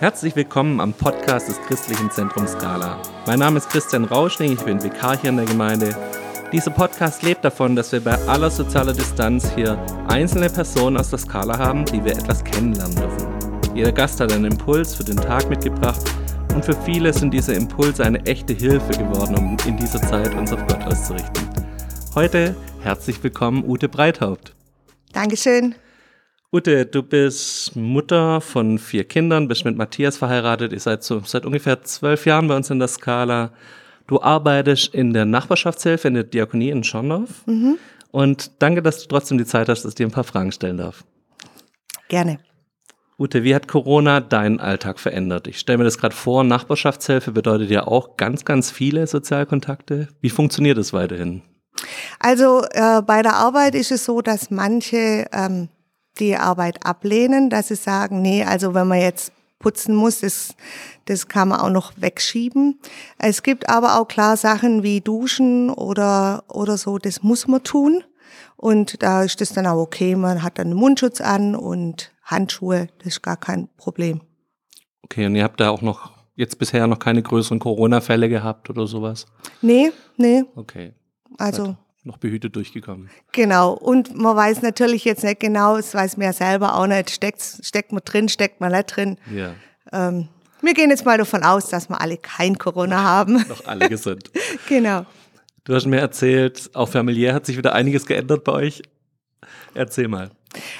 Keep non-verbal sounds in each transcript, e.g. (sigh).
Herzlich willkommen am Podcast des Christlichen Zentrums Skala. Mein Name ist Christian Rauschning, ich bin Vikar hier in der Gemeinde. Dieser Podcast lebt davon, dass wir bei aller sozialer Distanz hier einzelne Personen aus der Skala haben, die wir etwas kennenlernen dürfen. Jeder Gast hat einen Impuls für den Tag mitgebracht und für viele sind diese Impulse eine echte Hilfe geworden, um in dieser Zeit uns auf Gott auszurichten. Heute herzlich willkommen Ute Breithaupt. Dankeschön. Ute, du bist Mutter von vier Kindern, bist mit Matthias verheiratet, ihr seid so seit ungefähr zwölf Jahren bei uns in der Skala. Du arbeitest in der Nachbarschaftshilfe in der Diakonie in Schorndorf. Mhm. Und danke, dass du trotzdem die Zeit hast, dass ich dir ein paar Fragen stellen darf. Gerne. Ute, wie hat Corona deinen Alltag verändert? Ich stelle mir das gerade vor, Nachbarschaftshilfe bedeutet ja auch ganz, ganz viele Sozialkontakte. Wie funktioniert es weiterhin? Also äh, bei der Arbeit ist es so, dass manche ähm, die Arbeit ablehnen, dass sie sagen, nee, also wenn man jetzt putzen muss, das, das kann man auch noch wegschieben. Es gibt aber auch klar Sachen wie Duschen oder, oder so, das muss man tun. Und da ist das dann auch okay. Man hat dann einen Mundschutz an und Handschuhe, das ist gar kein Problem. Okay, und ihr habt da auch noch jetzt bisher noch keine größeren Corona-Fälle gehabt oder sowas? Nee, nee. Okay. Also noch behütet durchgekommen. Genau. Und man weiß natürlich jetzt nicht genau, es weiß man ja selber auch nicht, steckt, steckt man drin, steckt man nicht drin. Ja. Ähm, wir gehen jetzt mal davon aus, dass wir alle kein Corona haben. (laughs) Noch alle gesund. (laughs) genau. Du hast mir erzählt, auch familiär hat sich wieder einiges geändert bei euch. Erzähl mal.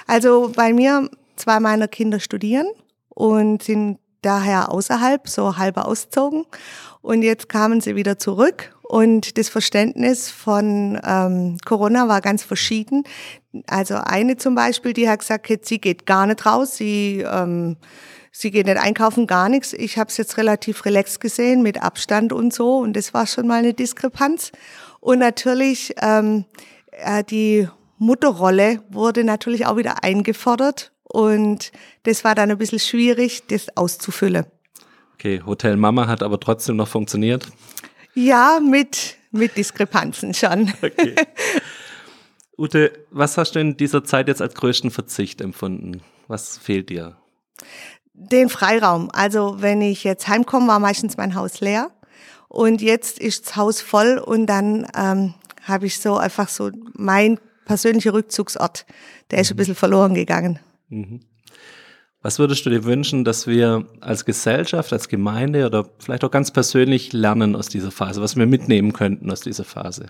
Also bei mir, zwei meiner Kinder studieren und sind daher außerhalb, so halber ausgezogen. Und jetzt kamen sie wieder zurück und das Verständnis von ähm, Corona war ganz verschieden. Also eine zum Beispiel, die hat gesagt, sie geht gar nicht raus, sie, ähm, sie geht nicht einkaufen, gar nichts. Ich habe es jetzt relativ relaxed gesehen, mit Abstand und so. Und das war schon mal eine Diskrepanz. Und natürlich ähm, äh, die Mutterrolle wurde natürlich auch wieder eingefordert. Und das war dann ein bisschen schwierig, das auszufüllen. Okay, Hotel Mama hat aber trotzdem noch funktioniert. Ja, mit, mit Diskrepanzen schon. Okay. (laughs) Ute, was hast du in dieser Zeit jetzt als größten Verzicht empfunden? Was fehlt dir? Den Freiraum. Also wenn ich jetzt heimkomme, war meistens mein Haus leer. Und jetzt ist das Haus voll und dann ähm, habe ich so einfach so mein persönlicher Rückzugsort, der ist ein mhm. bisschen verloren gegangen. Mhm. Was würdest du dir wünschen, dass wir als Gesellschaft, als Gemeinde oder vielleicht auch ganz persönlich lernen aus dieser Phase, was wir mitnehmen könnten aus dieser Phase?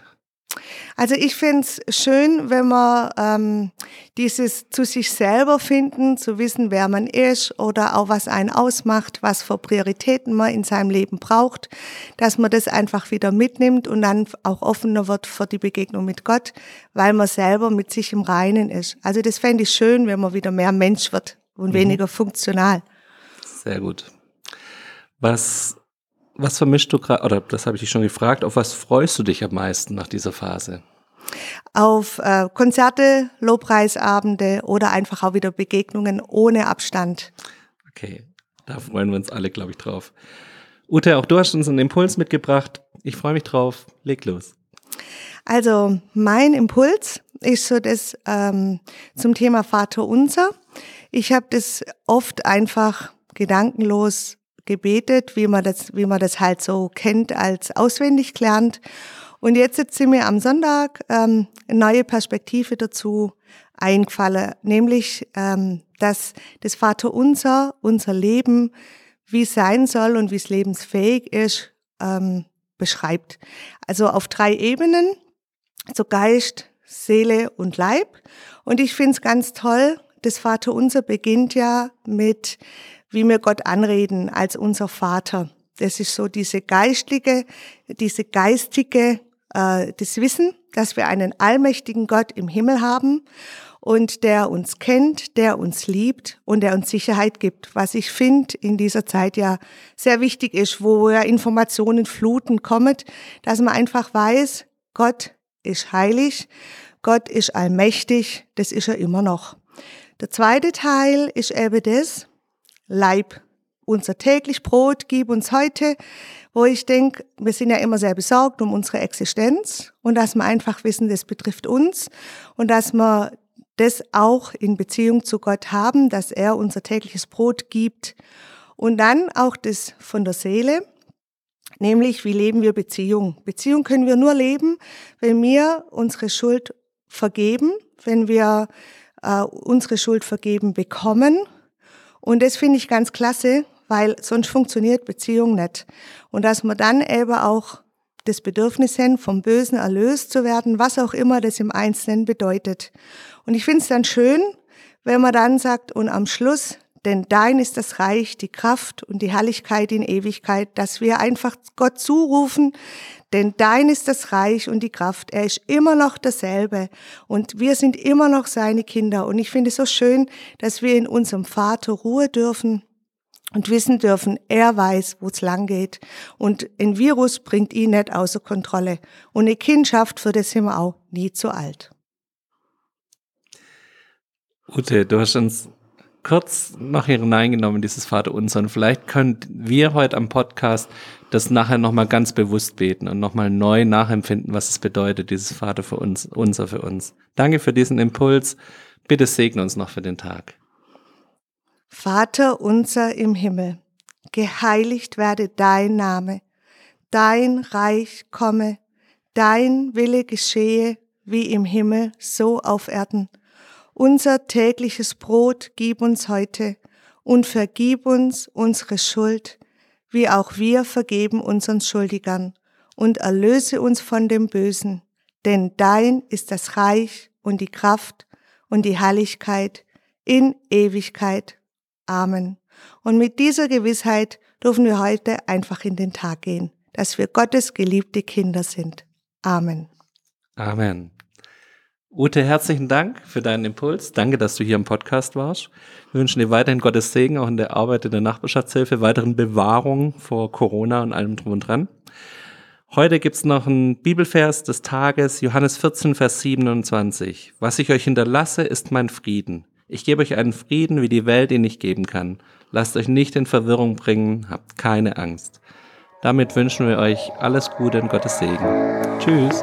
Also ich finde es schön, wenn man ähm, dieses zu sich selber finden, zu wissen, wer man ist oder auch was einen ausmacht, was für Prioritäten man in seinem Leben braucht, dass man das einfach wieder mitnimmt und dann auch offener wird für die Begegnung mit Gott, weil man selber mit sich im Reinen ist. Also das fände ich schön, wenn man wieder mehr Mensch wird und mhm. weniger funktional. Sehr gut. Was, was vermischst du gerade, oder das habe ich dich schon gefragt, auf was freust du dich am meisten nach dieser Phase? Auf äh, Konzerte, Lobpreisabende oder einfach auch wieder Begegnungen ohne Abstand. Okay, da freuen wir uns alle, glaube ich, drauf. Ute, auch du hast uns einen Impuls mitgebracht. Ich freue mich drauf. Leg los. Also mein Impuls ist so das ähm, zum Thema Vater Unser. Ich habe das oft einfach gedankenlos gebetet, wie man das, wie man das halt so kennt, als auswendig gelernt. Und jetzt sind mir am Sonntag ähm, eine neue Perspektive dazu eingefallen, nämlich, ähm, dass das Vaterunser unser Leben, wie es sein soll und wie es lebensfähig ist, ähm, beschreibt. Also auf drei Ebenen, so Geist, Seele und Leib. Und ich finde es ganz toll, das Vaterunser beginnt ja mit, wie wir Gott anreden als unser Vater. Das ist so diese geistliche, diese geistige, äh, das Wissen, dass wir einen allmächtigen Gott im Himmel haben und der uns kennt, der uns liebt und der uns Sicherheit gibt, was ich finde in dieser Zeit ja sehr wichtig ist, wo ja Informationen fluten kommen, dass man einfach weiß, Gott ist heilig, Gott ist allmächtig, das ist er immer noch. Der zweite Teil ist eben das, Leib. Unser täglich Brot gib uns heute, wo ich denke, wir sind ja immer sehr besorgt um unsere Existenz und dass wir einfach wissen, das betrifft uns und dass wir das auch in Beziehung zu Gott haben, dass er unser tägliches Brot gibt Und dann auch das von der Seele, nämlich wie leben wir Beziehung. Beziehung können wir nur leben, wenn wir unsere Schuld vergeben, wenn wir äh, unsere Schuld vergeben bekommen. Und das finde ich ganz klasse, weil sonst funktioniert Beziehung nicht. Und dass wir dann eben auch das Bedürfnis haben, vom Bösen erlöst zu werden, was auch immer das im Einzelnen bedeutet. Und ich finde es dann schön, wenn man dann sagt, und am Schluss, denn dein ist das Reich, die Kraft und die Herrlichkeit in Ewigkeit, dass wir einfach Gott zurufen, denn dein ist das Reich und die Kraft. Er ist immer noch dasselbe und wir sind immer noch seine Kinder. Und ich finde es so schön, dass wir in unserem Vater Ruhe dürfen und wissen dürfen, er weiß, wo es lang geht. Und ein Virus bringt ihn nicht außer Kontrolle. Und eine Kindschaft, für das sind wir auch nie zu alt. Ute, du hast uns kurz noch hier hineingenommen, dieses Vater unser. Und vielleicht können wir heute am Podcast das nachher nochmal ganz bewusst beten und nochmal neu nachempfinden, was es bedeutet, dieses Vater für uns, unser für uns. Danke für diesen Impuls. Bitte segne uns noch für den Tag. Vater unser im Himmel, geheiligt werde dein Name, dein Reich komme, dein Wille geschehe, wie im Himmel, so auf Erden. Unser tägliches Brot gib uns heute und vergib uns unsere Schuld, wie auch wir vergeben unseren Schuldigern, und erlöse uns von dem Bösen, denn dein ist das Reich und die Kraft und die Herrlichkeit in Ewigkeit. Amen. Und mit dieser Gewissheit dürfen wir heute einfach in den Tag gehen, dass wir Gottes geliebte Kinder sind. Amen. Amen. Ute, herzlichen Dank für deinen Impuls. Danke, dass du hier im Podcast warst. Wir wünschen dir weiterhin Gottes Segen, auch in der Arbeit in der Nachbarschaftshilfe, weiteren Bewahrung vor Corona und allem drum und dran. Heute gibt's noch einen Bibelvers des Tages, Johannes 14, Vers 27. Was ich euch hinterlasse, ist mein Frieden. Ich gebe euch einen Frieden, wie die Welt ihn nicht geben kann. Lasst euch nicht in Verwirrung bringen, habt keine Angst. Damit wünschen wir euch alles Gute und Gottes Segen. Tschüss.